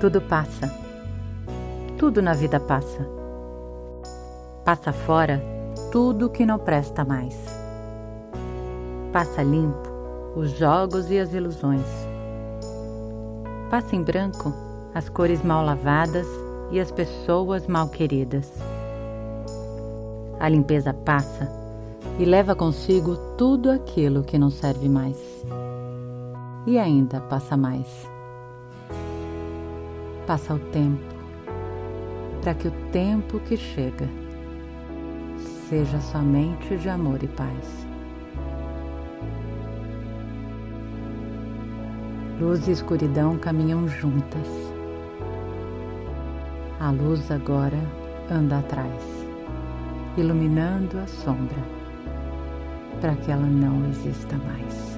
Tudo passa. Tudo na vida passa. Passa fora tudo que não presta mais. Passa limpo os jogos e as ilusões. Passa em branco as cores mal lavadas e as pessoas mal queridas. A limpeza passa e leva consigo tudo aquilo que não serve mais. E ainda passa mais. Passa o tempo, para que o tempo que chega seja somente de amor e paz. Luz e escuridão caminham juntas. A luz agora anda atrás, iluminando a sombra, para que ela não exista mais.